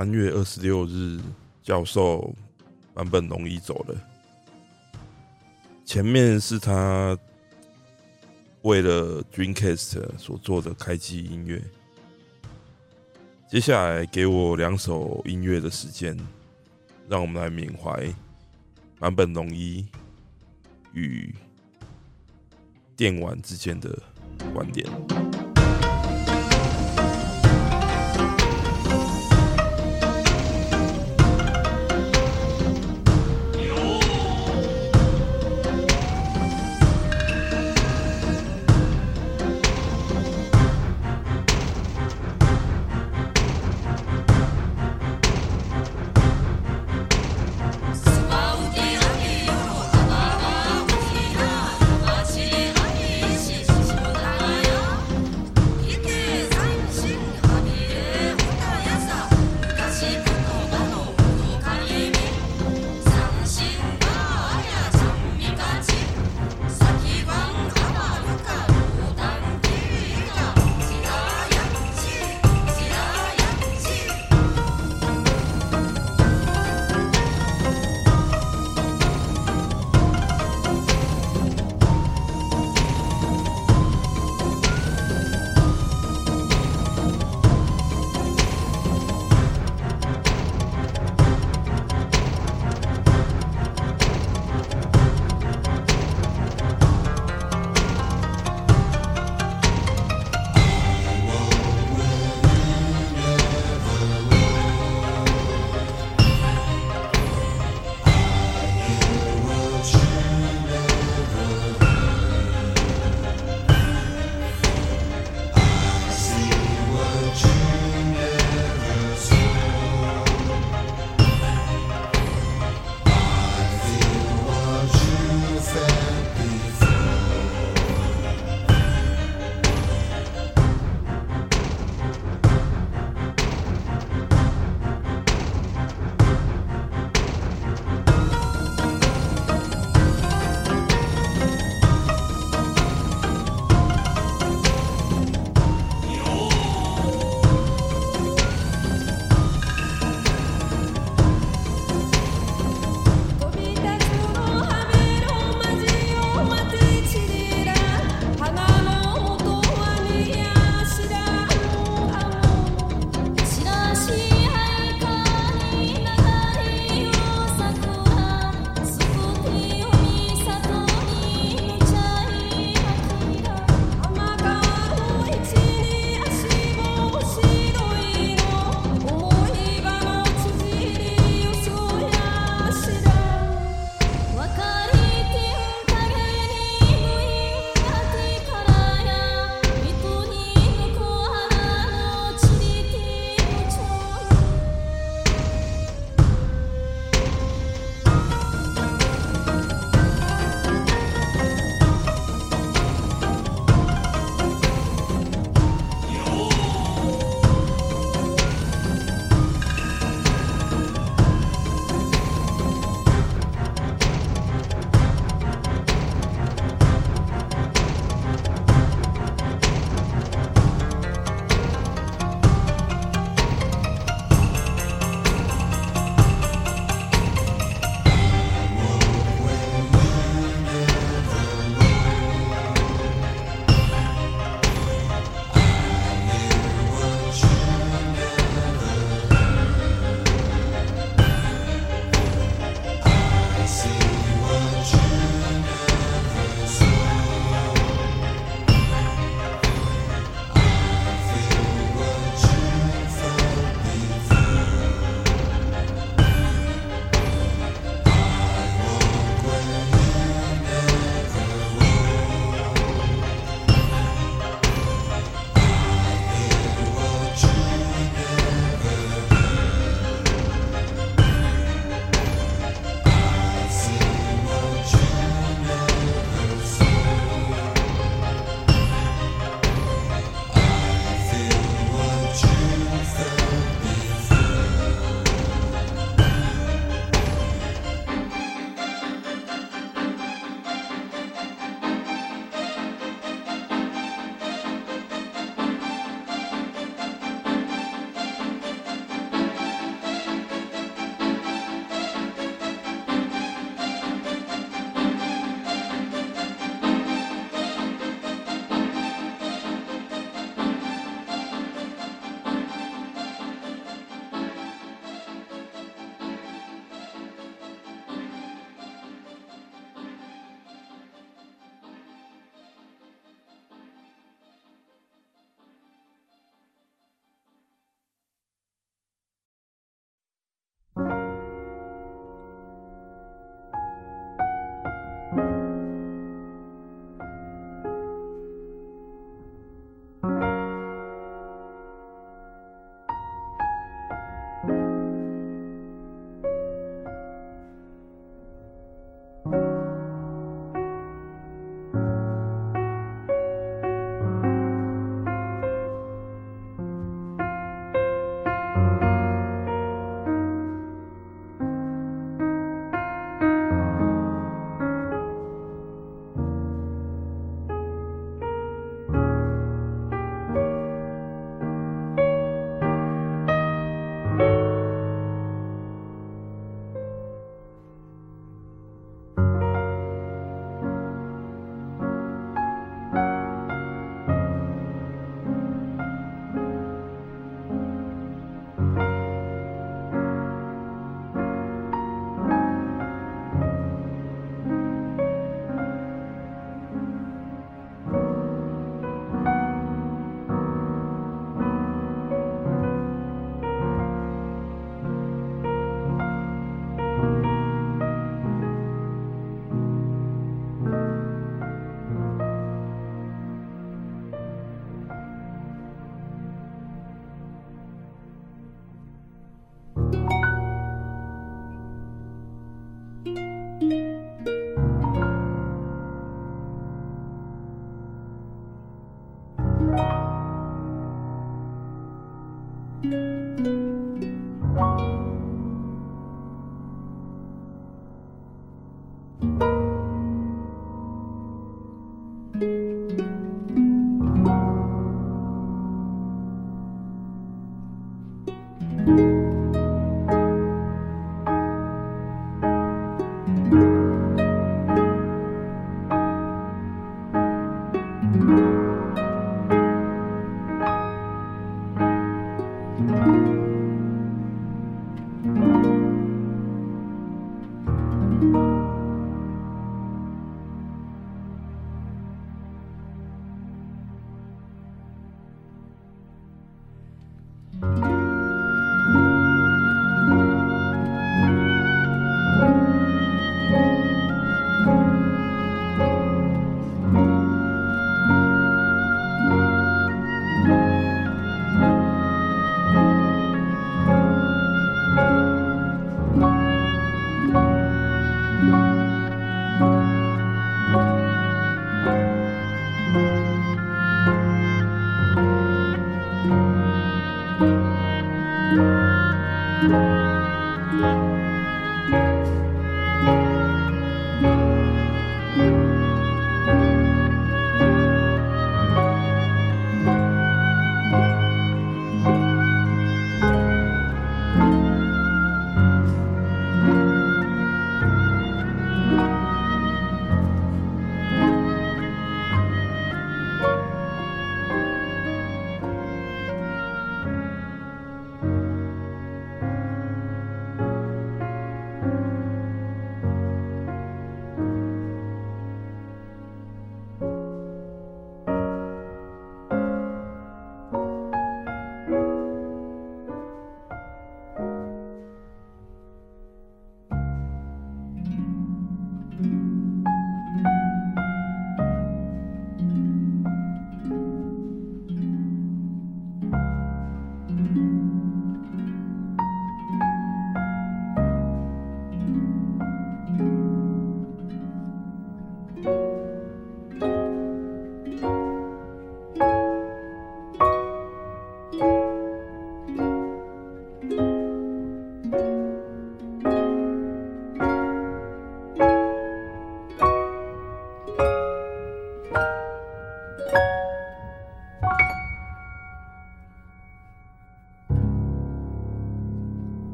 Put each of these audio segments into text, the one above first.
三月二十六日，教授坂本龙一走了。前面是他为了 Dreamcast 所做的开机音乐。接下来给我两首音乐的时间，让我们来缅怀坂本龙一与电玩之间的观点。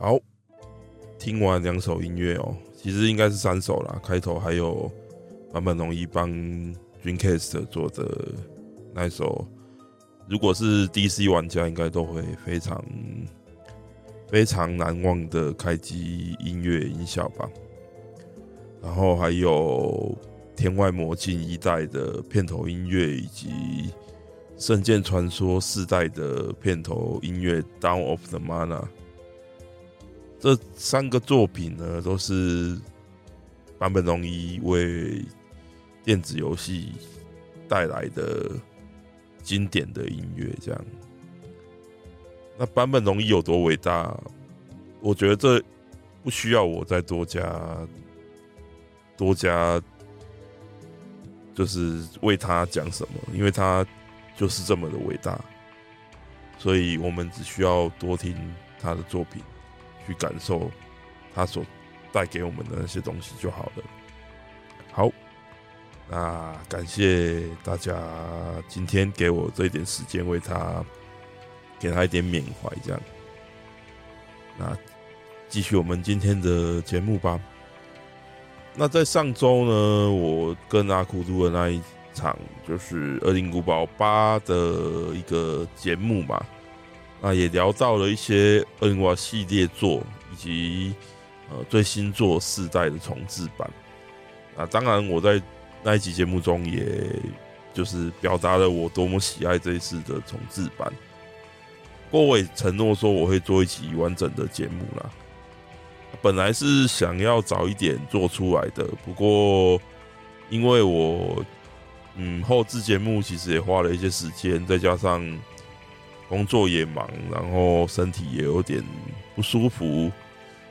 好，听完两首音乐哦，其实应该是三首啦。开头还有坂本龙一帮 Dreamcast 做的那一首，如果是 DC 玩家，应该都会非常非常难忘的开机音乐音效吧。然后还有《天外魔境》一代的片头音乐，以及《圣剑传说》四代的片头音乐《Down of the Mana》。这三个作品呢，都是坂本龙一为电子游戏带来的经典的音乐。这样，那坂本龙一有多伟大？我觉得这不需要我再多加多加，就是为他讲什么，因为他就是这么的伟大。所以我们只需要多听他的作品。去感受他所带给我们的那些东西就好了。好，那感谢大家今天给我这一点时间，为他给他一点缅怀，这样。那继续我们今天的节目吧。那在上周呢，我跟阿库录的那一场就是《恶灵古堡八》的一个节目嘛。那也聊到了一些恶灵古堡系列作，以及呃最新作四代的重制版。那当然，我在那一集节目中，也就是表达了我多么喜爱这一次的重制版。不过我也承诺说我会做一集完整的节目啦。本来是想要早一点做出来的，不过因为我嗯后制节目其实也花了一些时间，再加上工作也忙，然后身体也有点不舒服，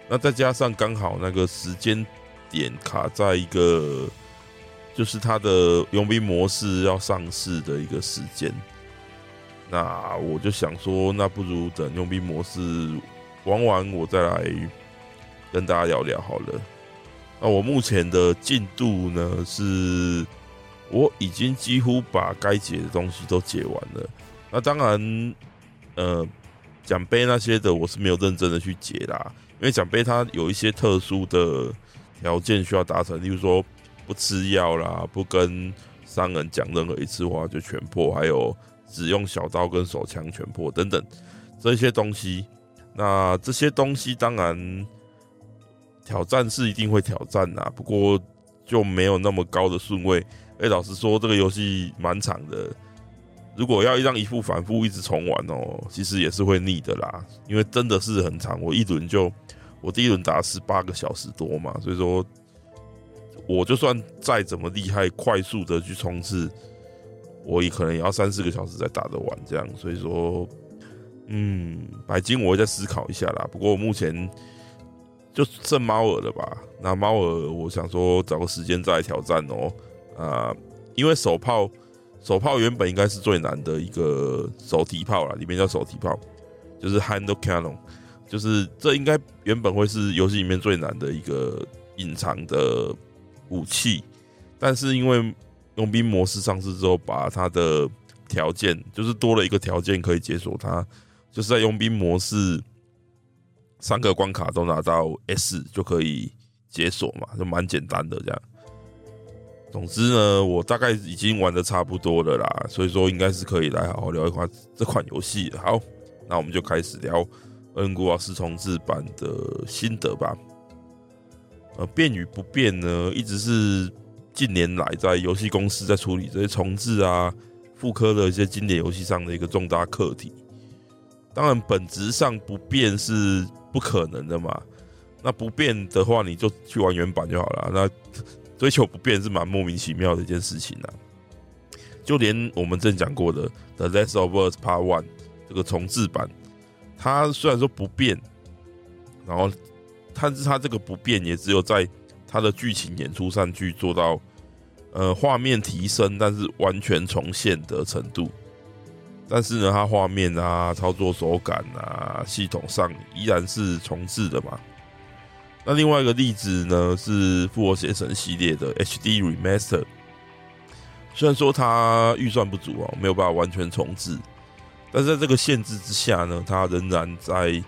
那再加上刚好那个时间点卡在一个。就是它的佣兵模式要上市的一个时间，那我就想说，那不如等佣兵模式玩完，我再来跟大家聊聊好了。那我目前的进度呢，是我已经几乎把该解的东西都解完了。那当然，呃，奖杯那些的我是没有认真的去解啦，因为奖杯它有一些特殊的条件需要达成，例如说。不吃药啦，不跟商人讲任何一次话就全破，还有只用小刀跟手枪全破等等这些东西。那这些东西当然挑战是一定会挑战啦，不过就没有那么高的顺位。哎，老实说，这个游戏蛮长的，如果要让一副反复一直重玩哦，其实也是会腻的啦，因为真的是很长。我一轮就我第一轮打十八个小时多嘛，所以说。我就算再怎么厉害，快速的去冲刺，我也可能也要三四个小时才打得完这样。所以说，嗯，白金我会再思考一下啦。不过目前就剩猫耳了吧？那猫耳，我想说找个时间再来挑战哦。啊，因为手炮，手炮原本应该是最难的一个手提炮啦，里面叫手提炮，就是 Hand Cannon，就是这应该原本会是游戏里面最难的一个隐藏的。武器，但是因为佣兵模式上市之后，把它的条件就是多了一个条件可以解锁它，就是在佣兵模式三个关卡都拿到 S 就可以解锁嘛，就蛮简单的这样。总之呢，我大概已经玩的差不多了啦，所以说应该是可以来好好聊一款这款游戏。好，那我们就开始聊《恩古堡四重制版》的心得吧。呃，变与不变呢，一直是近年来在游戏公司在处理这些重置啊、复刻的一些经典游戏上的一个重大课题。当然，本质上不变是不可能的嘛。那不变的话，你就去玩原版就好了。那追求不变是蛮莫名其妙的一件事情啊。就连我们之前讲过的《The Last of Us Part One》这个重置版，它虽然说不变，然后。但是它这个不变，也只有在它的剧情演出上去做到，呃，画面提升，但是完全重现的程度。但是呢，它画面啊、操作手感啊、系统上依然是重置的嘛。那另外一个例子呢，是《复活邪神》系列的 HD Remaster。虽然说它预算不足哦，没有办法完全重置，但是在这个限制之下呢，它仍然在。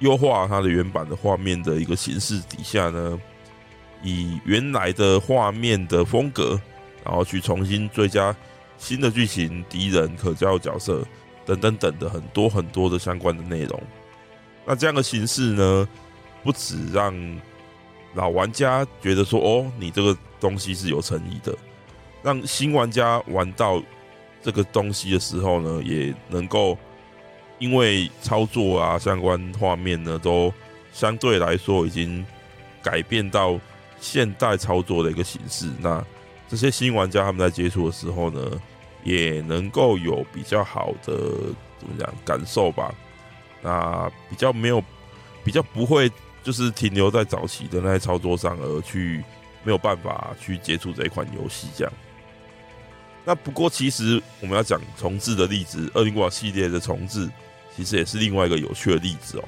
优化它的原版的画面的一个形式底下呢，以原来的画面的风格，然后去重新追加新的剧情、敌人、可交角色等等等的很多很多的相关的内容。那这样的形式呢，不止让老玩家觉得说哦，你这个东西是有诚意的，让新玩家玩到这个东西的时候呢，也能够。因为操作啊，相关画面呢，都相对来说已经改变到现代操作的一个形式。那这些新玩家他们在接触的时候呢，也能够有比较好的怎么讲感受吧？那比较没有，比较不会就是停留在早期的那些操作上，而去没有办法去接触这一款游戏这样。那不过其实我们要讲重置的例子，《二零古堡》系列的重置。其实也是另外一个有趣的例子哦。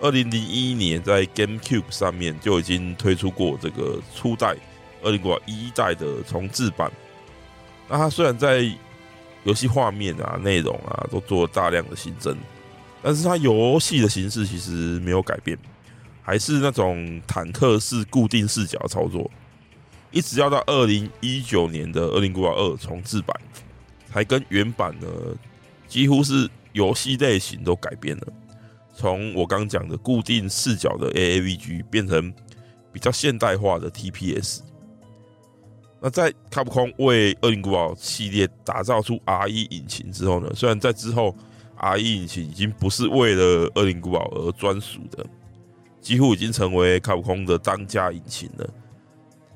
二零零一年在 GameCube 上面就已经推出过这个初代《二零古堡》一代的重置版。那它虽然在游戏画面啊、内容啊都做了大量的新增，但是它游戏的形式其实没有改变，还是那种坦克式固定视角操作。一直要到二零一九年的《恶灵古堡二》重制版，才跟原版呢几乎是。游戏类型都改变了，从我刚讲的固定视角的 AAVG 变成比较现代化的 TPS。那在卡普空为《恶灵古堡》系列打造出 RE 引擎之后呢，虽然在之后 RE 引擎已经不是为了《恶灵古堡》而专属的，几乎已经成为卡普空的当家引擎了，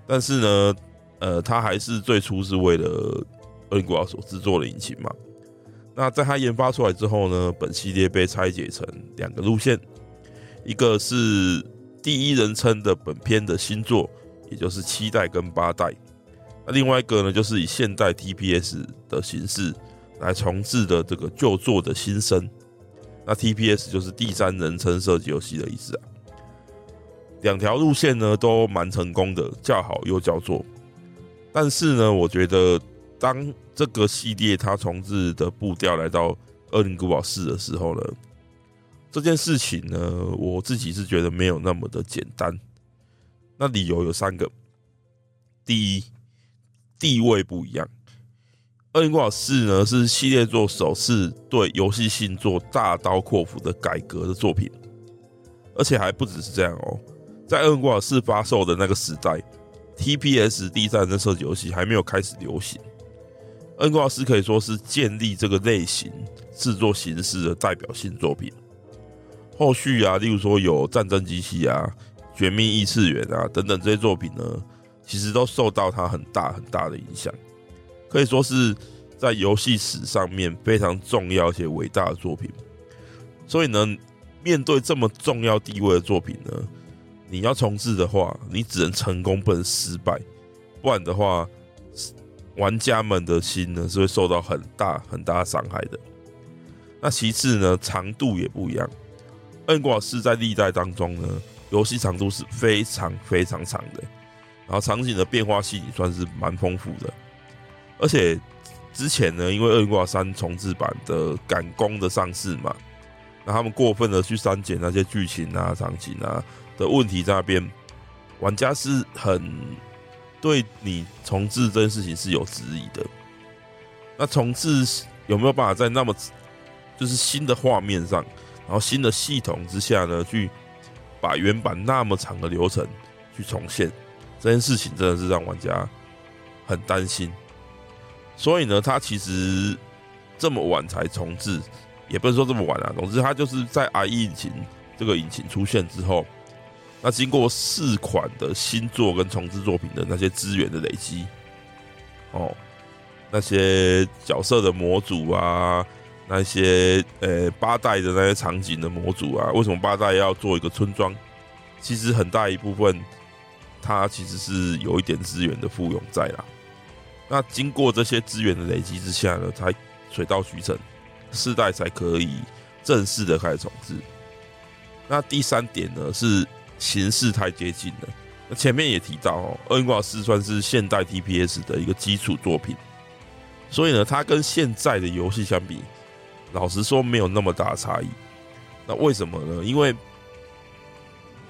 但是呢，呃，它还是最初是为了《恶灵古堡》所制作的引擎嘛。那在它研发出来之后呢，本系列被拆解成两个路线，一个是第一人称的本片的新作，也就是七代跟八代。那另外一个呢，就是以现代 TPS 的形式来重制的这个旧作的新生。那 TPS 就是第三人称射击游戏的意思啊。两条路线呢都蛮成功的，叫好又叫座。但是呢，我觉得当这个系列它重置的步调来到《二零古堡四》的时候呢，这件事情呢，我自己是觉得没有那么的简单。那理由有三个：第一，地位不一样，《二零古堡四》呢是系列作首次对游戏性做大刀阔斧的改革的作品，而且还不只是这样哦。在《恶灵古堡四》发售的那个时代，TPS 第三人称射击游戏还没有开始流行，《恶灵古堡四》可以说是建立这个类型制作形式的代表性作品。后续啊，例如说有《战争机器》啊、《绝命异次元》啊等等这些作品呢。其实都受到它很大很大的影响，可以说是在游戏史上面非常重要且伟大的作品。所以呢，面对这么重要地位的作品呢，你要重置的话，你只能成功不能失败，不然的话，玩家们的心呢是会受到很大很大伤害的。那其次呢，长度也不一样。《恶灵古堡四》在历代当中呢，游戏长度是非常非常长的。然后场景的变化性也算是蛮丰富的，而且之前呢，因为《恶灵古堡三》重置版的赶工的上市嘛，那他们过分的去删减那些剧情啊、场景啊的问题在那边，玩家是很对你重置这件事情是有质疑的。那重置有没有办法在那么就是新的画面上，然后新的系统之下呢，去把原版那么长的流程去重现？这件事情真的是让玩家很担心，所以呢，他其实这么晚才重置，也不能说这么晚啊。总之，他就是在 IE 引擎这个引擎出现之后，那经过四款的新作跟重置作品的那些资源的累积，哦，那些角色的模组啊，那些呃八代的那些场景的模组啊，为什么八代要做一个村庄？其实很大一部分。它其实是有一点资源的附庸在啦，那经过这些资源的累积之下呢，才水到渠成，四代才可以正式的开始重置。那第三点呢，是形式太接近了。前面也提到哦，《恶灵古堡四》算是现代 TPS 的一个基础作品，所以呢，它跟现在的游戏相比，老实说没有那么大的差异。那为什么呢？因为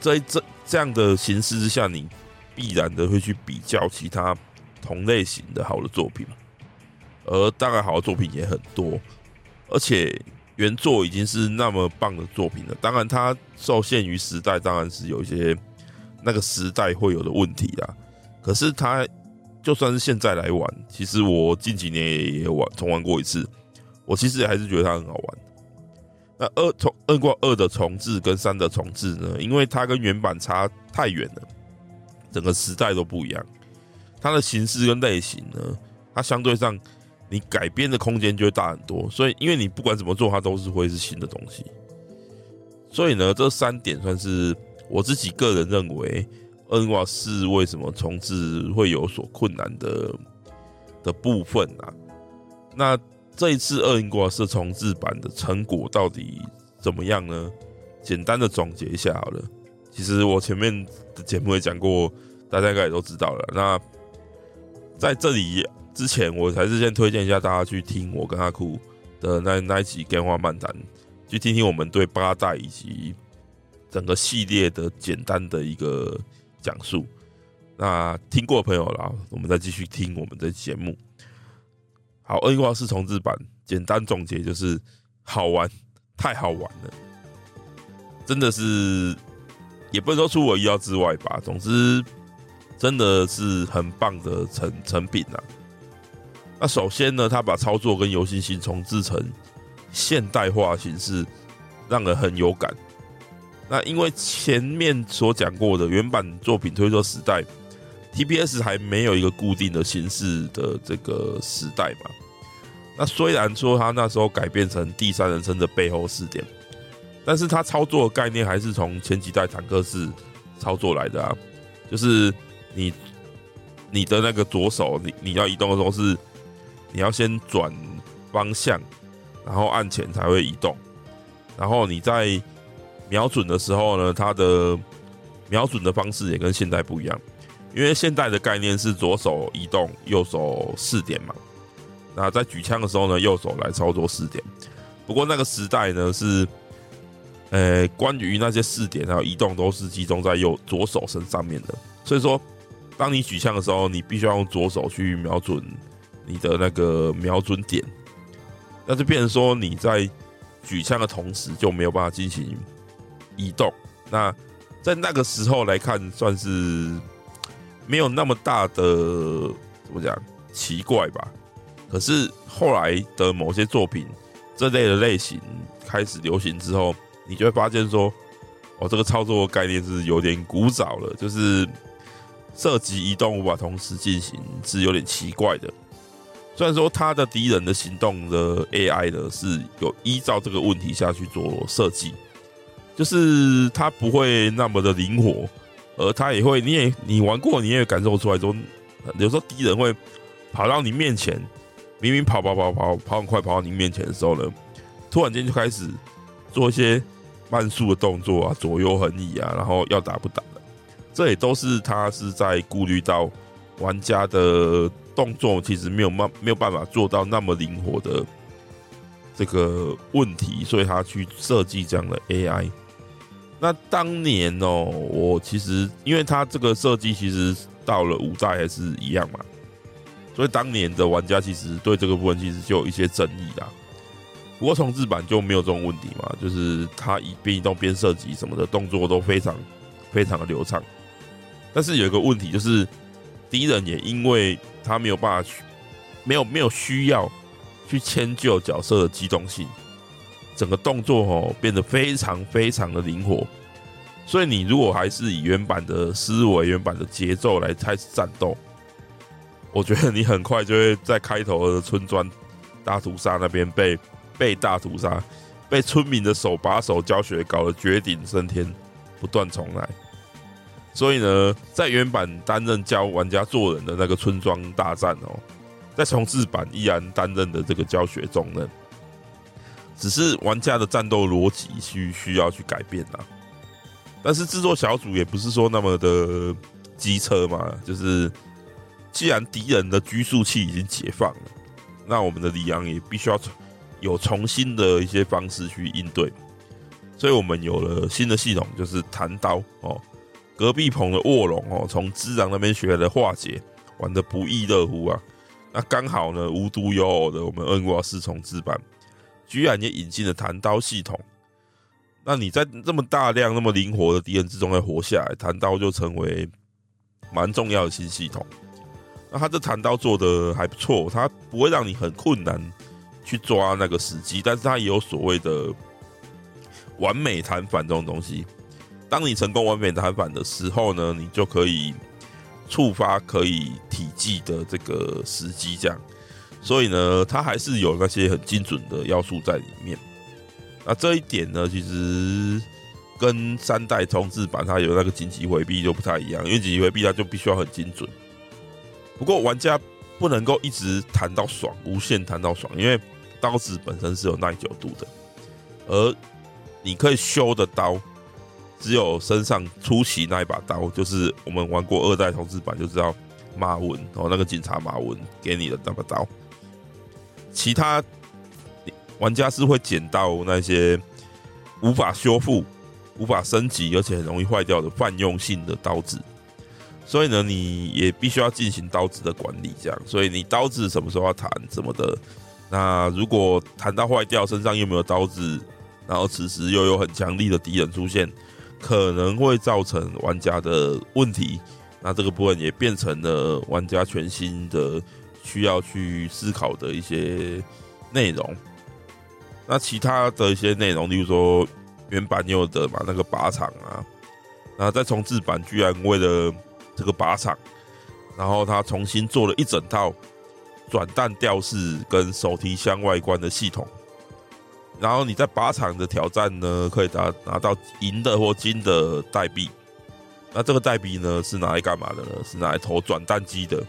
在这这样的形式之下，你必然的会去比较其他同类型的好的作品，而当然好的作品也很多，而且原作已经是那么棒的作品了。当然，它受限于时代，当然是有一些那个时代会有的问题啦。可是它就算是现在来玩，其实我近几年也也玩重玩过一次，我其实还是觉得它很好玩。那二重《二过二》的重置跟三的重置呢？因为它跟原版差太远了，整个时代都不一样，它的形式跟类型呢，它相对上你改编的空间就会大很多。所以，因为你不管怎么做，它都是会是新的东西。所以呢，这三点算是我自己个人认为《恶灵古堡四》为什么重置会有所困难的的部分啊。那。这一次《恶灵古堡四》重置版的成果到底怎么样呢？简单的总结一下好了。其实我前面的节目也讲过，大家应该也都知道了。那在这里之前，我还是先推荐一下大家去听我跟阿酷的那那一集《电话漫谈》，去听听我们对八代以及整个系列的简单的一个讲述。那听过朋友啦，我们再继续听我们的节目。好，《恶灵古堡四》重制版，简单总结就是好玩，太好玩了，真的是也不能说出我意料之外吧。总之，真的是很棒的成成品啊。那首先呢，他把操作跟游戏性重制成现代化形式，让人很有感。那因为前面所讲过的原版作品推出时代，TPS 还没有一个固定的形式的这个时代嘛。那虽然说他那时候改变成第三人称的背后视点，但是他操作的概念还是从前几代坦克式操作来的啊，就是你你的那个左手，你你要移动的时候是你要先转方向，然后按前才会移动，然后你在瞄准的时候呢，它的瞄准的方式也跟现代不一样，因为现代的概念是左手移动，右手视点嘛。那在举枪的时候呢，右手来操作视点。不过那个时代呢是，呃，关于那些视点还有移动都是集中在右左手身上面的。所以说，当你举枪的时候，你必须要用左手去瞄准你的那个瞄准点。那就变成说你在举枪的同时就没有办法进行移动。那在那个时候来看，算是没有那么大的怎么讲奇怪吧。可是后来的某些作品，这类的类型开始流行之后，你就会发现说，哦，这个操作概念是有点古早了，就是射击移动无法同时进行，是有点奇怪的。虽然说他的敌人的行动的 AI 呢是有依照这个问题下去做设计，就是他不会那么的灵活，而他也会，你也你玩过，你也感受出来说，有时候敌人会跑到你面前。明明跑跑跑跑跑很快跑到你面前的时候呢，突然间就开始做一些慢速的动作啊，左右横移啊，然后要打不打的，这也都是他是在顾虑到玩家的动作其实没有办没有办法做到那么灵活的这个问题，所以他去设计这样的 AI。那当年哦，我其实因为他这个设计其实到了五代还是一样嘛。所以当年的玩家其实对这个部分其实就有一些争议啦。不过重制版就没有这种问题嘛，就是它一边移动边射击什么的动作都非常非常的流畅。但是有一个问题就是，敌人也因为他没有办法去，没有没有需要去迁就角色的机动性，整个动作哦变得非常非常的灵活。所以你如果还是以原版的思维、原版的节奏来开始战斗。我觉得你很快就会在开头的村庄大屠杀那边被被大屠杀，被村民的手把手教学搞得绝顶升天，不断重来。所以呢，在原版担任教玩家做人的那个村庄大战哦，在重制版依然担任的这个教学重任，只是玩家的战斗逻辑需需要去改变啦。但是制作小组也不是说那么的机车嘛，就是。既然敌人的拘束器已经解放了，那我们的里昂也必须要有重新的一些方式去应对。所以我们有了新的系统，就是弹刀哦。隔壁棚的卧龙哦，从之狼那边学来的化解，玩的不亦乐乎啊。那刚好呢，无独有偶的，我们恩瓜四重制版居然也引进了弹刀系统。那你在这么大量、那么灵活的敌人之中要活下来，弹刀就成为蛮重要的新系统。那他这弹刀做的还不错，他不会让你很困难去抓那个时机，但是他也有所谓的完美弹反这种东西。当你成功完美弹反的时候呢，你就可以触发可以体技的这个时机，这样。所以呢，它还是有那些很精准的要素在里面。那这一点呢，其实跟三代重制版它有那个紧急回避就不太一样，因为紧急回避它就必须要很精准。不过玩家不能够一直弹到爽，无限弹到爽，因为刀子本身是有耐久度的，而你可以修的刀只有身上出奇那一把刀，就是我们玩过二代重制版就知道马文哦，那个警察马文给你的那把刀，其他玩家是会捡到那些无法修复、无法升级，而且很容易坏掉的泛用性的刀子。所以呢，你也必须要进行刀子的管理，这样。所以你刀子什么时候要弹什么的，那如果弹到坏掉，身上又没有刀子，然后此时又有很强力的敌人出现，可能会造成玩家的问题，那这个部分也变成了玩家全新的需要去思考的一些内容。那其他的一些内容，例如说原版有的嘛，那个靶场啊，那在重制版居然为了这个靶场，然后他重新做了一整套转弹吊饰跟手提箱外观的系统。然后你在靶场的挑战呢，可以拿拿到银的或金的代币。那这个代币呢，是拿来干嘛的呢？是拿来投转弹机的。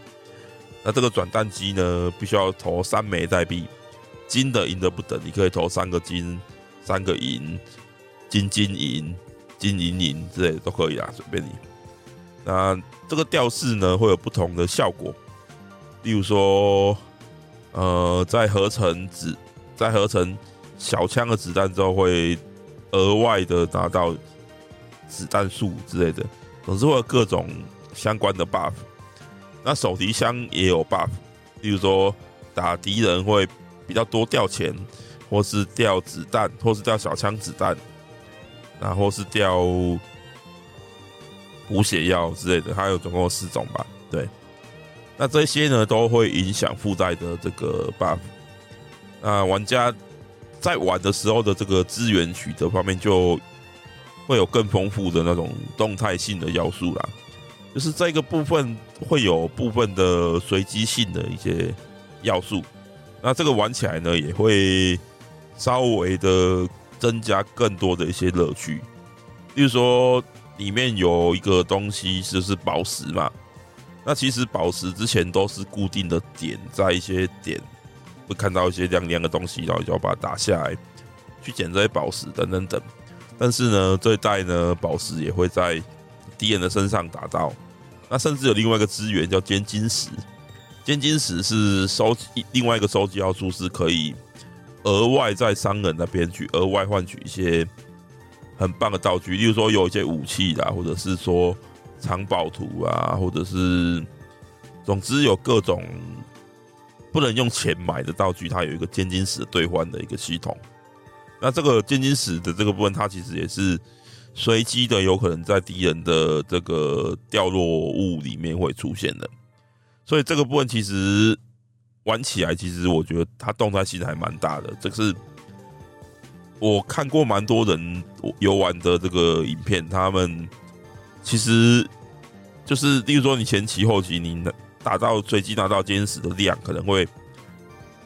那这个转弹机呢，必须要投三枚代币，金的银的不等，你可以投三个金、三个银、金金银、金银银之类都可以啊，随便你。那这个吊饰呢，会有不同的效果，例如说，呃，在合成子，在合成。小枪的子弹之后会额外的拿到子弹数之类的，总之会有各种相关的 buff。那手提箱也有 buff，例如说打敌人会比较多掉钱，或是掉子弹，或是掉小枪子弹，然后是掉补血药之类的，它有总共四种吧？对，那这些呢都会影响附带的这个 buff。那玩家。在玩的时候的这个资源取得方面，就会有更丰富的那种动态性的要素啦。就是这个部分会有部分的随机性的一些要素，那这个玩起来呢，也会稍微的增加更多的一些乐趣。例如说，里面有一个东西就是宝石嘛，那其实宝石之前都是固定的点在一些点。会看到一些亮亮的东西，然后就要把它打下来，去捡这些宝石等等等。但是呢，这一代呢，宝石也会在敌人的身上打到。那甚至有另外一个资源叫尖晶石，尖晶石是收集另外一个收集要素，是可以额外在商人那边去额外换取一些很棒的道具，例如说有一些武器啦，或者是说藏宝图啊，或者是总之有各种。不能用钱买的道具，它有一个尖晶石兑换的一个系统。那这个尖晶石的这个部分，它其实也是随机的，有可能在敌人的这个掉落物里面会出现的。所以这个部分其实玩起来，其实我觉得它动态性还蛮大的。这是我看过蛮多人游玩的这个影片，他们其实就是，例如说你前期后期你。打到随机拿到歼十的量，可能会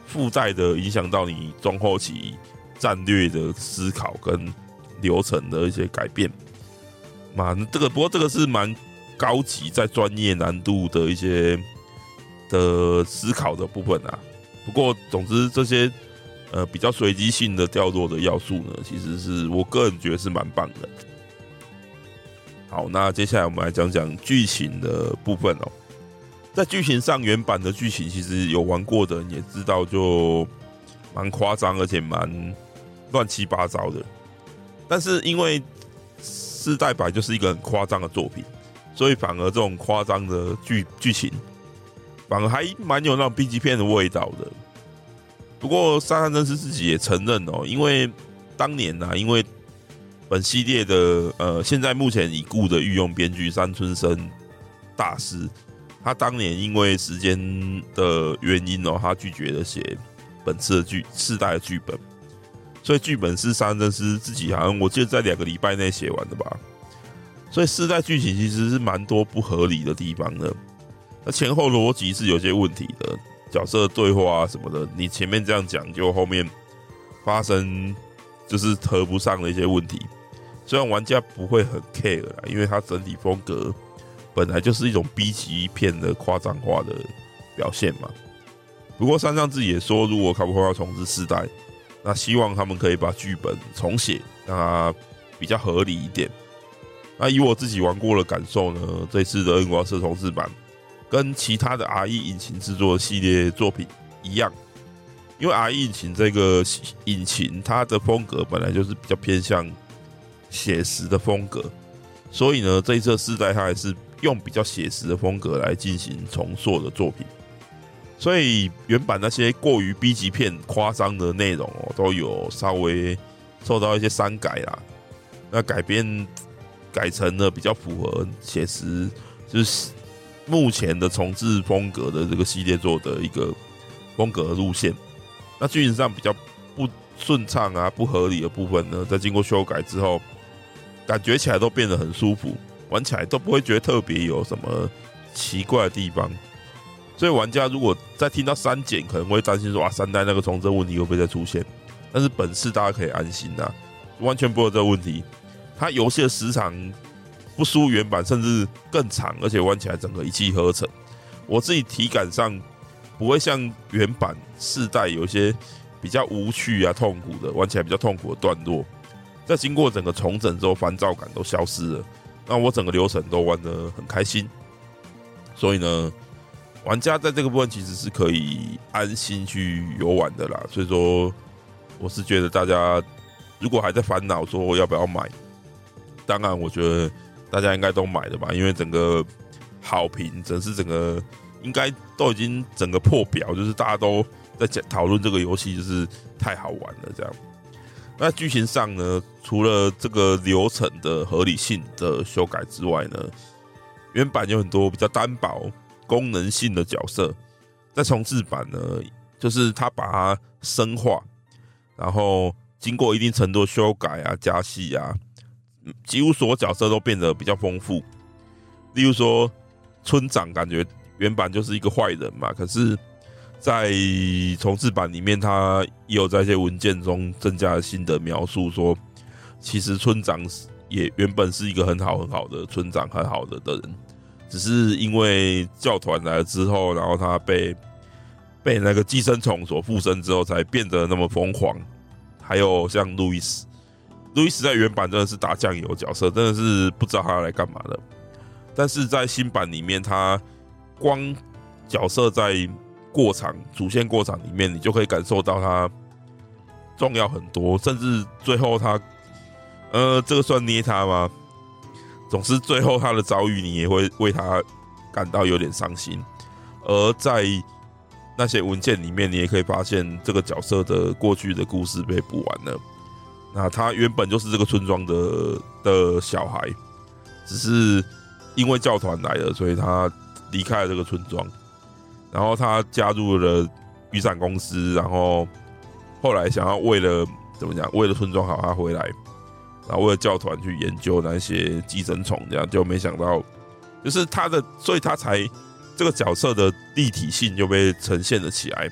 附带的影响到你中后期战略的思考跟流程的一些改变。蛮这个，不过这个是蛮高级，在专业难度的一些的思考的部分啊。不过，总之这些呃比较随机性的掉落的要素呢，其实是我个人觉得是蛮棒的。好，那接下来我们来讲讲剧情的部分哦。在剧情上，原版的剧情其实有玩过的人也知道，就蛮夸张，而且蛮乱七八糟的。但是因为四代版就是一个很夸张的作品，所以反而这种夸张的剧剧情，反而还蛮有那种 B 级片的味道的。不过三上真司自己也承认哦，因为当年呐、啊，因为本系列的呃，现在目前已故的御用编剧山村生大师。他当年因为时间的原因哦，他拒绝了写本次的剧四代剧本，所以剧本是三真司自己好像我记得在两个礼拜内写完的吧。所以四代剧情其实是蛮多不合理的地方的，那前后逻辑是有些问题的，角色对话啊什么的，你前面这样讲，就后面发生就是合不上的一些问题。虽然玩家不会很 care 啦，因为它整体风格。本来就是一种 B 级片的夸张化的表现嘛。不过山上自己也说，如果卡普空要重置四代，那希望他们可以把剧本重写，让它比较合理一点。那以我自己玩过的感受呢，这次的《恶魔社》重置版跟其他的 RE 引擎制作系列作品一样，因为 RE 引擎这个引擎它的风格本来就是比较偏向写实的风格，所以呢，这一次四代它还是。用比较写实的风格来进行重塑的作品，所以原版那些过于 B 级片夸张的内容哦，都有稍微受到一些删改啦。那改编改成了比较符合写实，就是目前的重置风格的这个系列作的一个风格路线。那剧情上比较不顺畅啊、不合理的部分呢，在经过修改之后，感觉起来都变得很舒服，玩起来都不会觉得特别有什么奇怪的地方。所以玩家如果在听到删减，可能会担心说啊，三代那个重置问题会不会再出现？但是本次大家可以安心呐，完全不会有这个问题。它游戏的时长不输原版，甚至更长，而且玩起来整个一气呵成。我自己体感上不会像原版四代有一些比较无趣啊、痛苦的，玩起来比较痛苦的段落，在经过整个重整之后，烦躁感都消失了。那我整个流程都玩得很开心，所以呢。玩家在这个部分其实是可以安心去游玩的啦，所以说我是觉得大家如果还在烦恼说要不要买，当然我觉得大家应该都买的吧，因为整个好评，真是整个应该都已经整个破表，就是大家都在讨论这个游戏，就是太好玩了这样。那剧情上呢，除了这个流程的合理性的修改之外呢，原版有很多比较单薄。功能性的角色，在重置版呢，就是他把它深化，然后经过一定程度修改啊、加戏啊，几乎所有角色都变得比较丰富。例如说，村长感觉原版就是一个坏人嘛，可是，在重置版里面，他也有在一些文件中增加了新的描述，说其实村长也原本是一个很好很好的村长，很好的的人。只是因为教团来了之后，然后他被被那个寄生虫所附身之后，才变得那么疯狂。还有像路易斯，路易斯在原版真的是打酱油角色，真的是不知道他来干嘛的。但是在新版里面，他光角色在过场主线过场里面，你就可以感受到他重要很多，甚至最后他，呃，这个算捏他吗？总之，最后他的遭遇，你也会为他感到有点伤心。而在那些文件里面，你也可以发现这个角色的过去的故事被补完了。那他原本就是这个村庄的的小孩，只是因为教团来了，所以他离开了这个村庄。然后他加入了雨伞公司，然后后来想要为了怎么讲，为了村庄好，他回来。然后为了教团去研究那些寄生虫，这样就没想到，就是他的，所以他才这个角色的立体性就被呈现了起来。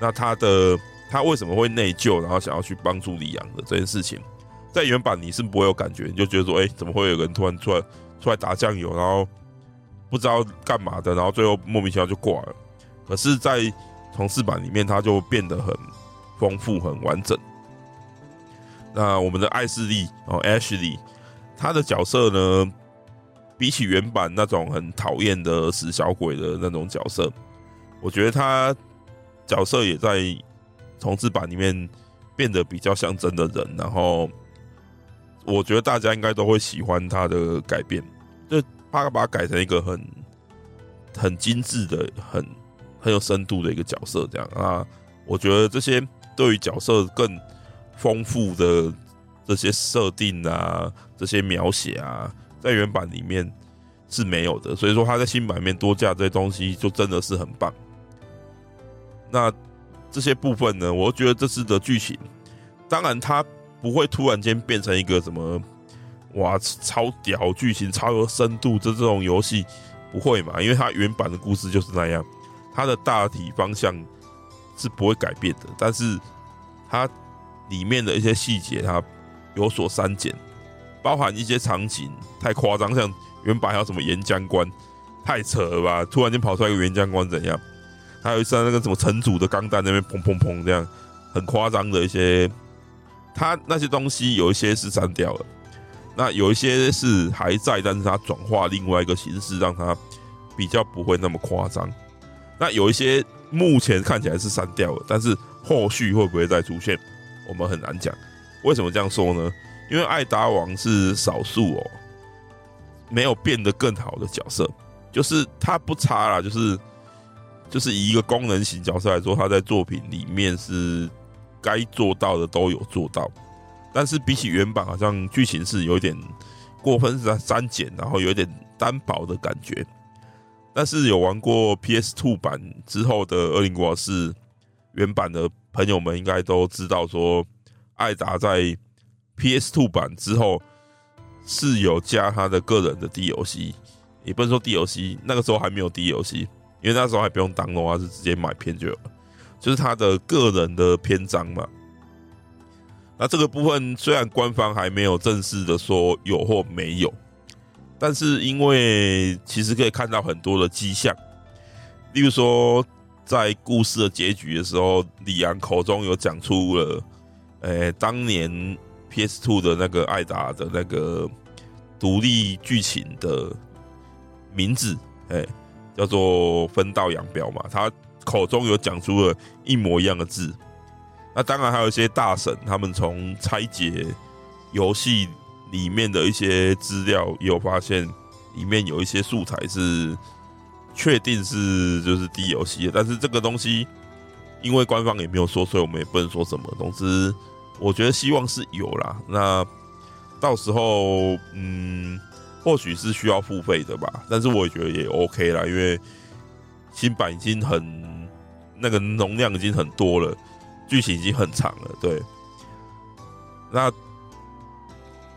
那他的他为什么会内疚，然后想要去帮助李阳的这件事情，在原版你是不会有感觉，你就觉得说，哎，怎么会有人突然出来出来打酱油，然后不知道干嘛的，然后最后莫名其妙就挂了。可是，在重制版里面，他就变得很丰富、很完整。那我们的艾斯利哦，Ashley，他的角色呢，比起原版那种很讨厌的死小鬼的那种角色，我觉得他角色也在重制版里面变得比较像真的人。然后，我觉得大家应该都会喜欢他的改变，就他把他改成一个很很精致的、很很有深度的一个角色。这样啊，我觉得这些对于角色更。丰富的这些设定啊，这些描写啊，在原版里面是没有的，所以说他在新版面多加这些东西，就真的是很棒。那这些部分呢，我觉得这次的剧情，当然它不会突然间变成一个什么哇超屌剧情、超有深度的这种游戏，不会嘛？因为它原版的故事就是那样，它的大体方向是不会改变的，但是它。里面的一些细节，它有所删减，包含一些场景太夸张，像原版还有什么岩浆关，太扯了吧？突然间跑出来一个岩浆关怎样？还有一次那个什么城主的钢弹那边砰砰砰这样，很夸张的一些，它那些东西有一些是删掉了，那有一些是还在，但是它转化另外一个形式，让它比较不会那么夸张。那有一些目前看起来是删掉了，但是后续会不会再出现？我们很难讲，为什么这样说呢？因为艾达王是少数哦，没有变得更好的角色，就是他不差啦，就是就是以一个功能型角色来说，他在作品里面是该做到的都有做到，但是比起原版，好像剧情是有点过分是删减，然后有点单薄的感觉。但是有玩过 PS2 版之后的《恶灵古堡4》原版的朋友们，应该都知道说，艾达在 PS2 版之后是有加他的个人的 DLC，也不能说 DLC，那个时候还没有 DLC，因为那时候还不用当的话是直接买片就有了，就是他的个人的篇章嘛。那这个部分虽然官方还没有正式的说有或没有，但是因为其实可以看到很多的迹象，例如说在故事的结局的时候，李昂口中有讲出了，诶，当年 PS Two 的那个艾达的那个独立剧情的名字，诶，叫做分道扬镳嘛，他口中有讲出了一模一样的字。那当然还有一些大神，他们从拆解游戏里面的一些资料，有发现里面有一些素材是确定是就是 DLC 的，但是这个东西因为官方也没有说，所以我们也不能说什么。总之，我觉得希望是有啦。那到时候，嗯，或许是需要付费的吧，但是我也觉得也 OK 啦，因为新版已经很那个容量已经很多了。剧情已经很长了，对。那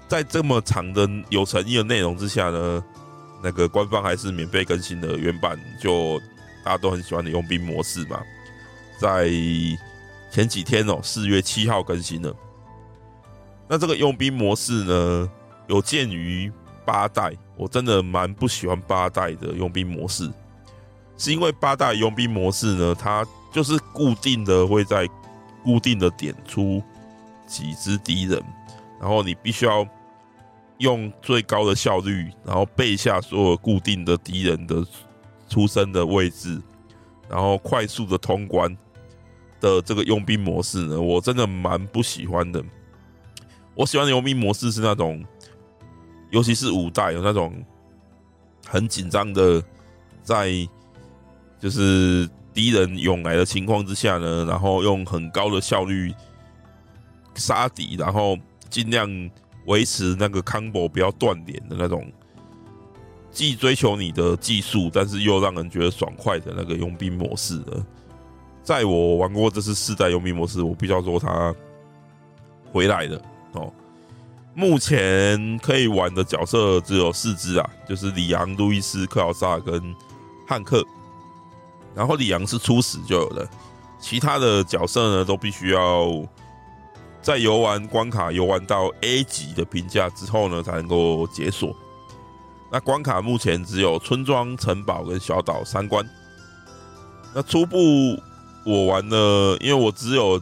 在这么长的有诚意的内容之下呢，那个官方还是免费更新的原版，就大家都很喜欢的佣兵模式嘛，在前几天哦，四月七号更新了。那这个佣兵模式呢，有鉴于八代，我真的蛮不喜欢八代的佣兵模式，是因为八代佣兵模式呢，它就是固定的会在。固定的点出几只敌人，然后你必须要用最高的效率，然后背下所有固定的敌人的出生的位置，然后快速的通关的这个佣兵模式呢，我真的蛮不喜欢的。我喜欢的佣兵模式是那种，尤其是五代有那种很紧张的，在就是。敌人涌来的情况之下呢，然后用很高的效率杀敌，然后尽量维持那个 combo 不要断连的那种，既追求你的技术，但是又让人觉得爽快的那个佣兵模式的，在我玩过这次四代佣兵模式，我必须要说它回来了哦。目前可以玩的角色只有四只啊，就是里昂、路易斯、克劳萨跟汉克。然后里昂是初始就有的，其他的角色呢都必须要在游玩关卡游玩到 A 级的评价之后呢才能够解锁。那关卡目前只有村庄、城堡跟小岛三关。那初步我玩了，因为我只有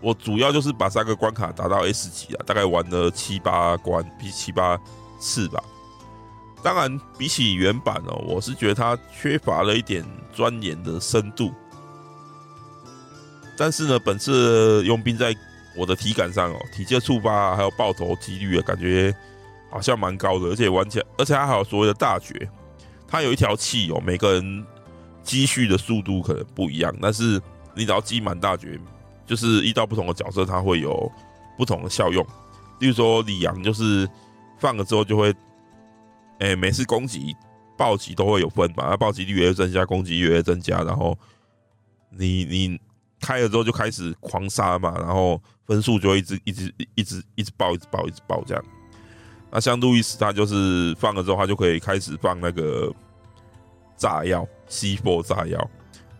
我主要就是把三个关卡打到 S 级啊，大概玩了七八关，比七八次吧。当然，比起原版哦，我是觉得它缺乏了一点钻研的深度。但是呢，本次佣兵在我的体感上哦，体械触发还有爆头几率啊感觉好像蛮高的，而且玩起来，而且它还有所谓的大绝，它有一条气哦，每个人积蓄的速度可能不一样，但是你只要积满大绝，就是遇到不同的角色，它会有不同的效用。例如说，李阳就是放了之后就会。哎、每次攻击暴击都会有分嘛，那暴击率越增加，攻击越越增加，然后你你开了之后就开始狂杀嘛，然后分数就会一直一直一直一直爆，一直爆，一直爆这样。那像路易斯，他就是放了之后，他就可以开始放那个炸药，C4 炸药，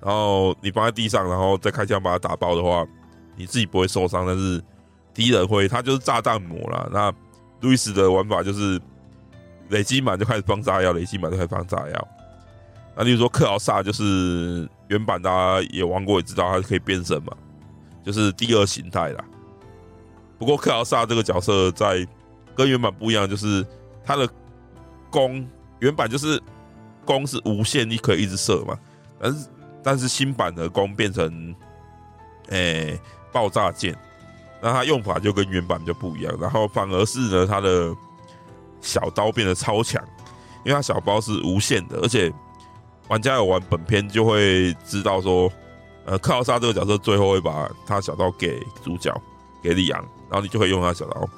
然后你放在地上，然后再开枪把它打爆的话，你自己不会受伤，但是敌人会，他就是炸弹魔啦。那路易斯的玩法就是。累积满就开始放炸药，累积满就开始放炸药。那例如说克劳萨，就是原版大家也玩过，也知道它可以变身嘛，就是第二形态啦。不过克劳萨这个角色在跟原版不一样，就是他的弓原版就是弓是无限，你可以一直射嘛。但是但是新版的弓变成诶、爆炸剑，那它用法就跟原版就不一样。然后反而是呢，它的。小刀变得超强，因为他小刀是无限的，而且玩家有玩本片就会知道说，呃，克劳萨这个角色最后会把他小刀给主角，给里昂，然后你就可以用他小刀。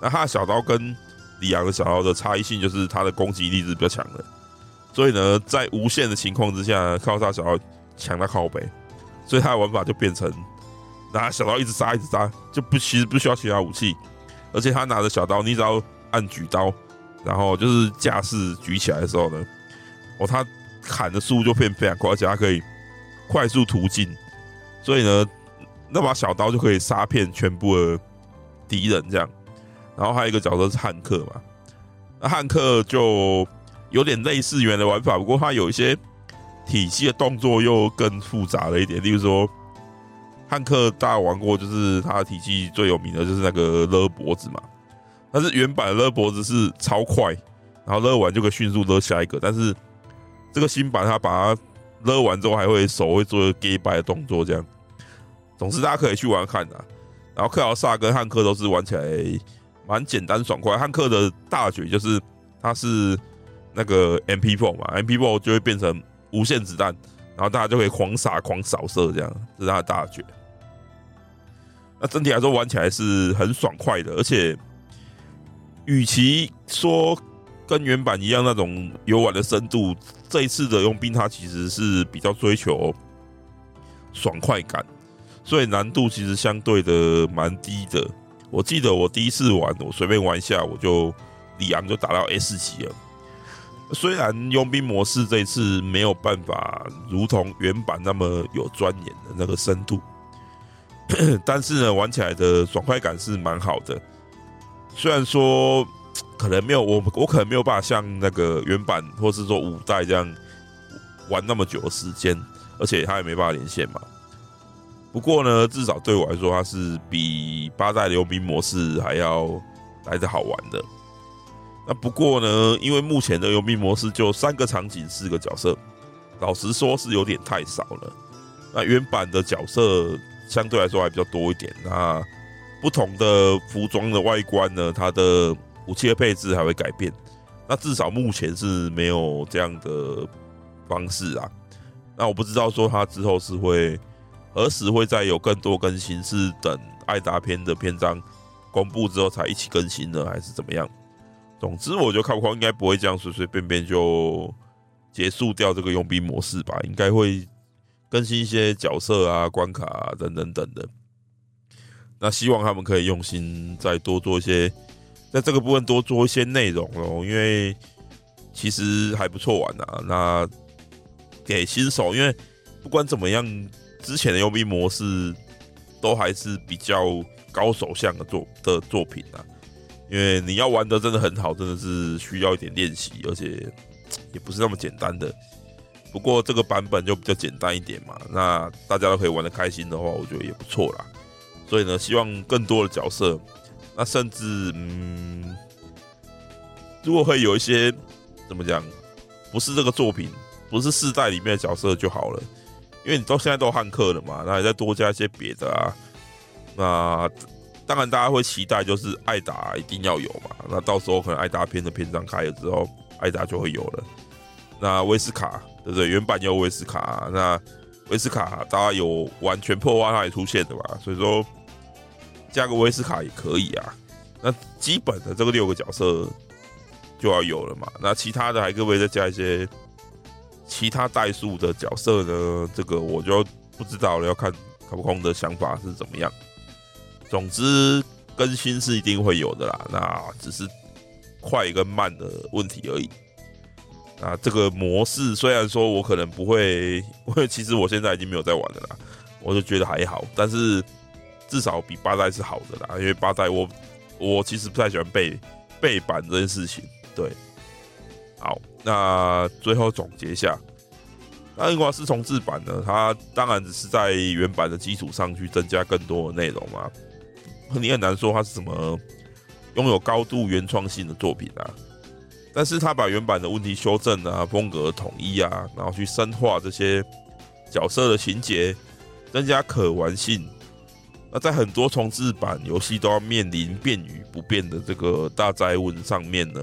那他的小刀跟里昂的小刀的差异性就是他的攻击力是比较强的，所以呢，在无限的情况之下，靠杀小刀抢到靠北，所以他的玩法就变成拿小刀一直杀一直杀，就不其实不需要其他武器，而且他拿着小刀，你只要按举刀，然后就是架势举起来的时候呢，哦，他砍的速度就变非常快，而且它可以快速途径，所以呢，那把小刀就可以杀遍全部的敌人这样。然后还有一个角色是汉克嘛，那汉克就有点类似原来的玩法，不过他有一些体系的动作又更复杂了一点。例如说，汉克大家玩过，就是他的体系最有名的就是那个勒脖子嘛。但是原版勒脖子是超快，然后勒完就可以迅速勒下一个。但是这个新版他把它勒完之后，还会手会做一个 get by 的动作，这样。总之大家可以去玩看的。然后克劳萨跟汉克都是玩起来。蛮简单爽快，汉克的大绝就是他是那个 MP four 嘛，MP4 就会变成无限子弹，然后大家就可以狂撒狂扫射，这样这是他的大绝。那整体来说玩起来是很爽快的，而且与其说跟原版一样那种游玩的深度，这一次的佣兵它其实是比较追求爽快感，所以难度其实相对的蛮低的。我记得我第一次玩，我随便玩一下，我就里昂就打到 S 级了。虽然佣兵模式这一次没有办法如同原版那么有钻研的那个深度，但是呢，玩起来的爽快感是蛮好的。虽然说 可能没有我，我可能没有办法像那个原版或是说五代这样玩那么久的时间，而且它也没办法连线嘛。不过呢，至少对我来说，它是比八代的佣兵模式还要来得好玩的。那不过呢，因为目前的佣兵模式就三个场景、四个角色，老实说是有点太少了。那原版的角色相对来说还比较多一点。那不同的服装的外观呢，它的武器的配置还会改变。那至少目前是没有这样的方式啊。那我不知道说它之后是会。何时会再有更多更新？是等艾达篇的篇章公布之后才一起更新呢，还是怎么样？总之，我觉得卡普空应该不会这样随随便便就结束掉这个佣兵模式吧？应该会更新一些角色啊、关卡等等等的。那希望他们可以用心再多做一些，在这个部分多做一些内容哦，因为其实还不错玩啊。那给新手，因为不管怎么样。之前的佣兵模式都还是比较高手向的作的作品啊，因为你要玩的真的很好，真的是需要一点练习，而且也不是那么简单的。不过这个版本就比较简单一点嘛，那大家都可以玩得开心的话，我觉得也不错啦。所以呢，希望更多的角色，那甚至嗯，如果会有一些怎么讲，不是这个作品，不是四代里面的角色就好了。因为你到现在都汉克了嘛，那你再多加一些别的啊，那当然大家会期待就是艾达一定要有嘛，那到时候可能艾达篇的篇章开了之后，艾达就会有了。那威斯卡对不对？原版有威斯卡，那威斯卡大家有完全破坏它也出现的吧？所以说加个威斯卡也可以啊。那基本的这个六个角色就要有了嘛，那其他的还可不可以再加一些？其他代数的角色呢？这个我就不知道了，要看卡普空的想法是怎么样。总之更新是一定会有的啦，那只是快跟慢的问题而已。那这个模式虽然说我可能不会，因 为其实我现在已经没有在玩了啦，我就觉得还好。但是至少比八代是好的啦，因为八代我我其实不太喜欢背背板这件事情，对。好，那最后总结一下，那英华四重制版呢？它当然只是在原版的基础上去增加更多的内容嘛。你很难说它是什么拥有高度原创性的作品啊。但是它把原版的问题修正啊，风格统一啊，然后去深化这些角色的情节，增加可玩性。那在很多重制版游戏都要面临变与不变的这个大灾问上面呢。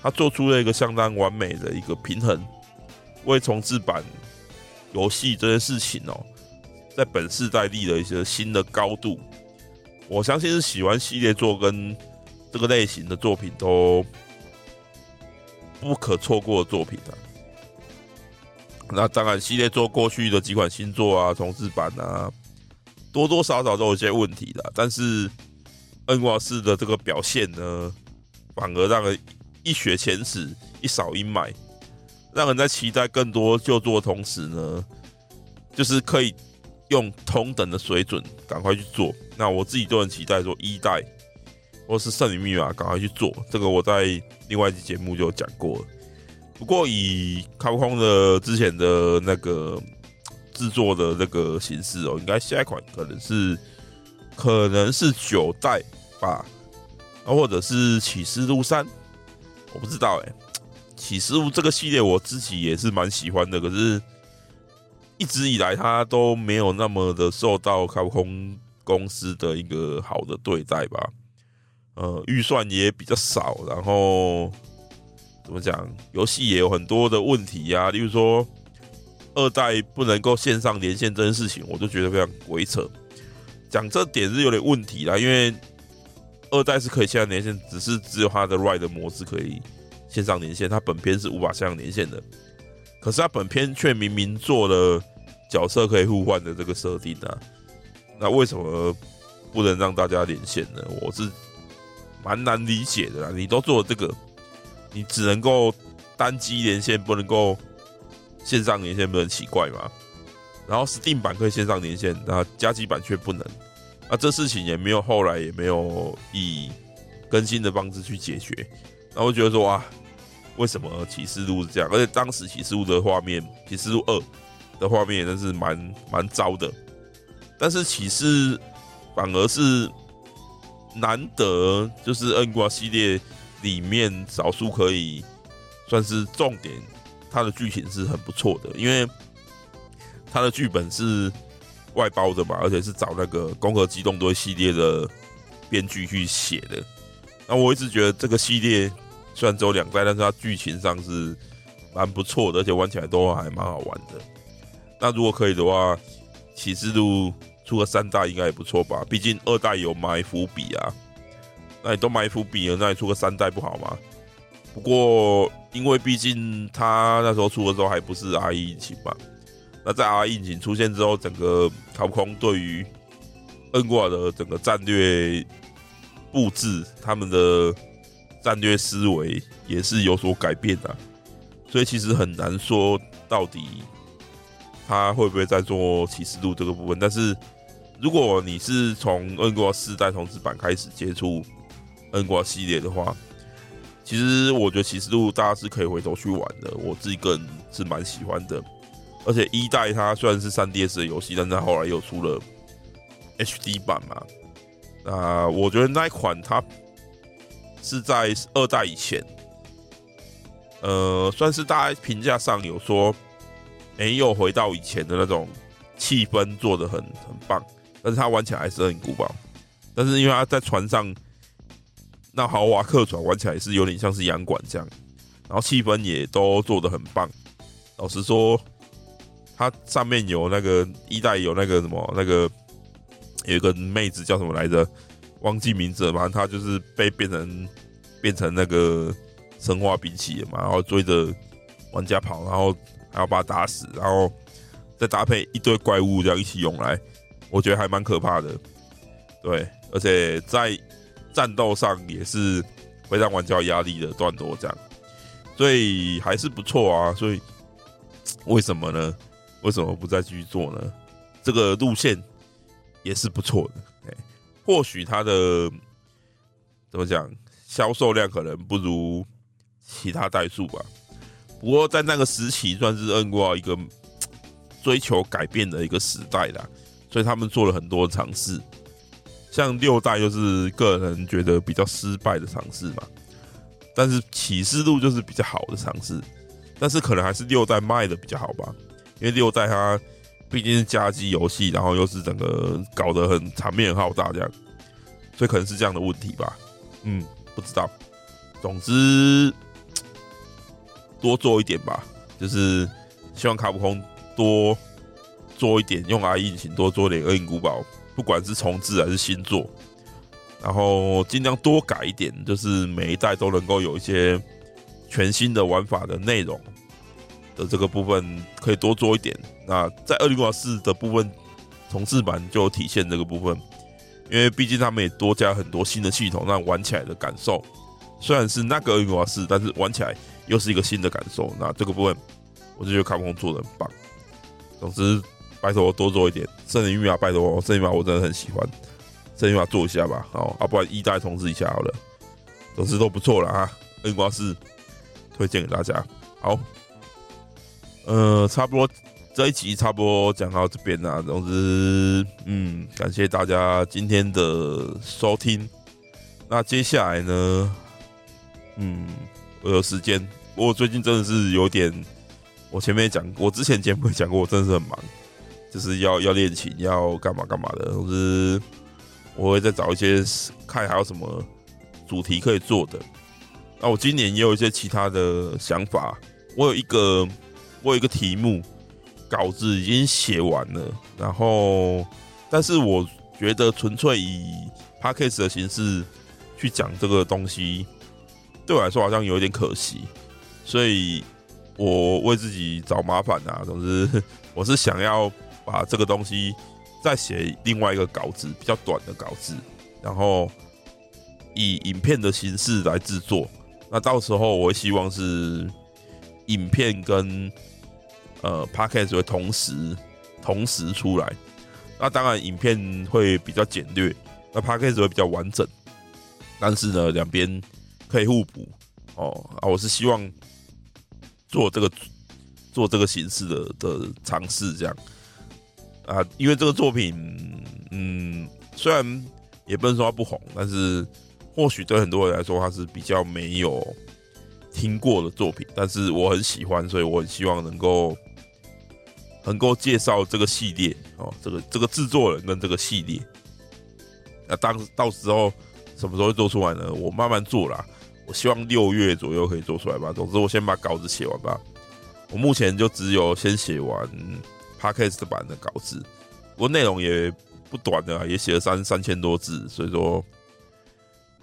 他做出了一个相当完美的一个平衡，为重制版游戏这件事情哦，在本世代立了一些新的高度。我相信是喜欢系列作跟这个类型的作品都不可错过的作品啊。那当然，系列作过去的几款新作啊，重置版啊，多多少少都有些问题的。但是，N 挂四的这个表现呢，反而让人一雪前耻，一扫阴霾，让人在期待更多旧作的同时呢，就是可以用同等的水准赶快去做。那我自己都很期待说一代或是圣女密码赶快去做。这个我在另外一期节目就讲过了。不过以卡空的之前的那个制作的那个形式哦，应该下一款可能是可能是九代吧，啊，或者是启示录三，我不知道哎。启示录这个系列我自己也是蛮喜欢的，可是一直以来它都没有那么的受到卡普空公司的一个好的对待吧。呃，预算也比较少，然后。怎么讲？游戏也有很多的问题呀、例如说二代不能够线上连线这件事情，我就觉得非常鬼扯。讲这点是有点问题啦，因为二代是可以线上连线，只是只有它的 Ride 模式可以线上连线，它本片是无法线上连线的。可是它本片却明明做了角色可以互换的这个设定啊，那为什么不能让大家连线呢？我是蛮难理解的啦。你都做这个。你只能够单机连线，不能够线上连线，不很奇怪吗？然后 Steam 版可以线上连线，那加机版却不能。那这事情也没有后来也没有以更新的方式去解决。那我觉得说啊，为什么启示录是这样？而且当时启示录的画面，启示录二的画面也真是蛮蛮糟的。但是启示反而是难得，就是 N 挂系列。里面少数可以算是重点，它的剧情是很不错的，因为它的剧本是外包的嘛，而且是找那个《攻壳机动队》系列的编剧去写的。那我一直觉得这个系列虽然只有两代，但是它剧情上是蛮不错的，而且玩起来都还蛮好玩的。那如果可以的话，启示录出个三代应该也不错吧？毕竟二代有埋伏笔啊。那你都埋伏笔了，那你出个三代不好吗？不过因为毕竟他那时候出的时候还不是 RE 引擎嘛，那在 RE 引擎出现之后，整个卡普空对于恩挂的整个战略布置，他们的战略思维也是有所改变的，所以其实很难说到底他会不会在做启示录这个部分。但是如果你是从恩挂四代重置版开始接触恩挂系列的话，其实我觉得启示录大家是可以回头去玩的，我自己个人是蛮喜欢的。而且一代它虽然是 3DS 的游戏，但是它后来又出了 HD 版嘛。那我觉得那一款它是在二代以前，呃，算是大家评价上有说，哎，又回到以前的那种气氛，做的很很棒。但是它玩起来还是很古堡。但是因为它在船上。那豪华客船玩起来是有点像是洋馆这样，然后气氛也都做得很棒。老实说，它上面有那个一代有那个什么那个有一个妹子叫什么来着？忘记名字了，反正她就是被变成变成那个生化兵器嘛，然后追着玩家跑，然后还要把他打死，然后再搭配一堆怪物这样一起涌来，我觉得还蛮可怕的。对，而且在战斗上也是会让玩家压力的段落，这样，所以还是不错啊。所以为什么呢？为什么不再继续做呢？这个路线也是不错的。哎，或许它的怎么讲，销售量可能不如其他代数吧。不过在那个时期，算是 N 挂一个追求改变的一个时代啦，所以他们做了很多尝试。像六代就是个人觉得比较失败的尝试嘛，但是启示录就是比较好的尝试，但是可能还是六代卖的比较好吧，因为六代它毕竟是家机游戏，然后又是整个搞得很场面很浩大这样，所以可能是这样的问题吧，嗯，不知道，总之多做一点吧，就是希望卡普空多做一点，用 RE 引擎多做点恶灵古堡。不管是重置还是新作，然后尽量多改一点，就是每一代都能够有一些全新的玩法的内容的这个部分可以多做一点。那在《恶灵古堡四》的部分重置版就体现这个部分，因为毕竟他们也多加很多新的系统，让玩起来的感受虽然是那个《恶灵古堡四》，但是玩起来又是一个新的感受。那这个部分我就觉得卡普空做的很棒。总之，拜托多做一点。圣灵密码，拜托我，圣灵密码我真的很喜欢，圣灵密码做一下吧。好，啊，不然一代通知一下好了。总之都不错了啊，《恶灵古堡四》推荐给大家。好。呃，差不多这一集差不多讲到这边啦。总之，嗯，感谢大家今天的收听。那接下来呢，嗯，我有时间，我最近真的是有点，我前面讲，我之前节目也讲过，我真的是很忙，就是要要练琴，要干嘛干嘛的。总之，我会再找一些看还有什么主题可以做的。那我今年也有一些其他的想法，我有一个。我有一个题目稿子已经写完了，然后，但是我觉得纯粹以 podcast 的形式去讲这个东西，对我来说好像有一点可惜，所以我为自己找麻烦啊。总之，我是想要把这个东西再写另外一个稿子，比较短的稿子，然后以影片的形式来制作。那到时候我希望是影片跟呃，Podcast 会同时同时出来，那当然影片会比较简略，那 Podcast 会比较完整，但是呢，两边可以互补哦啊，我是希望做这个做这个形式的的尝试这样。啊，因为这个作品，嗯，虽然也不能说它不红，但是或许对很多人来说，它是比较没有听过的作品，但是我很喜欢，所以我很希望能够。能够介绍这个系列哦，这个这个制作人跟这个系列，那当到时候什么时候做出来呢？我慢慢做啦，我希望六月左右可以做出来吧。总之，我先把稿子写完吧。我目前就只有先写完 Podcast 版的稿子，不过内容也不短的，也写了三三千多字，所以说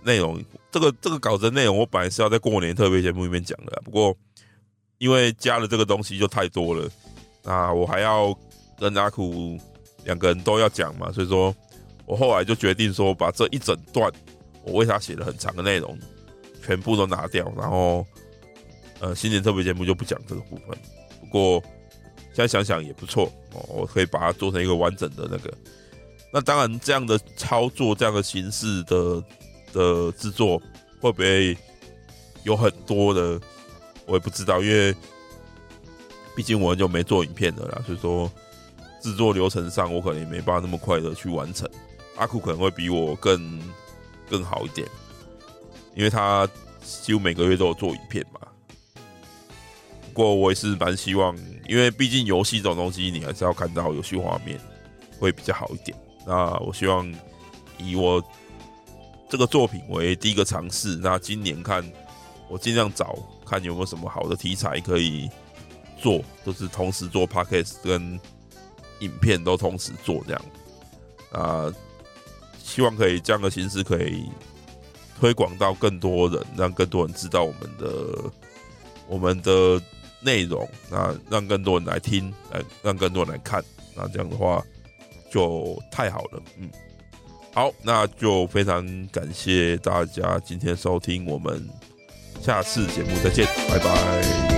内容这个这个稿子内容，我本来是要在过年特别节目里面讲的，不过因为加了这个东西就太多了。那我还要跟阿苦两个人都要讲嘛，所以说我后来就决定说，把这一整段我为他写的很长的内容全部都拿掉，然后呃新年特别节目就不讲这个部分。不过现在想想也不错哦，我可以把它做成一个完整的那个。那当然这样的操作，这样的形式的的制作会不会有很多的，我也不知道，因为。毕竟我很久没做影片了啦，所以说制作流程上我可能也没办法那么快的去完成。阿酷可能会比我更更好一点，因为他几乎每个月都有做影片嘛。不过我也是蛮希望，因为毕竟游戏这种东西，你还是要看到游戏画面会比较好一点。那我希望以我这个作品为第一个尝试，那今年看我尽量找看有没有什么好的题材可以。做、就是同时做 Podcast 跟影片都同时做这样啊，希望可以这样的形式可以推广到更多人，让更多人知道我们的我们的内容，那让更多人来听，来让更多人来看，那这样的话就太好了。嗯，好，那就非常感谢大家今天收听，我们下次节目再见，拜拜。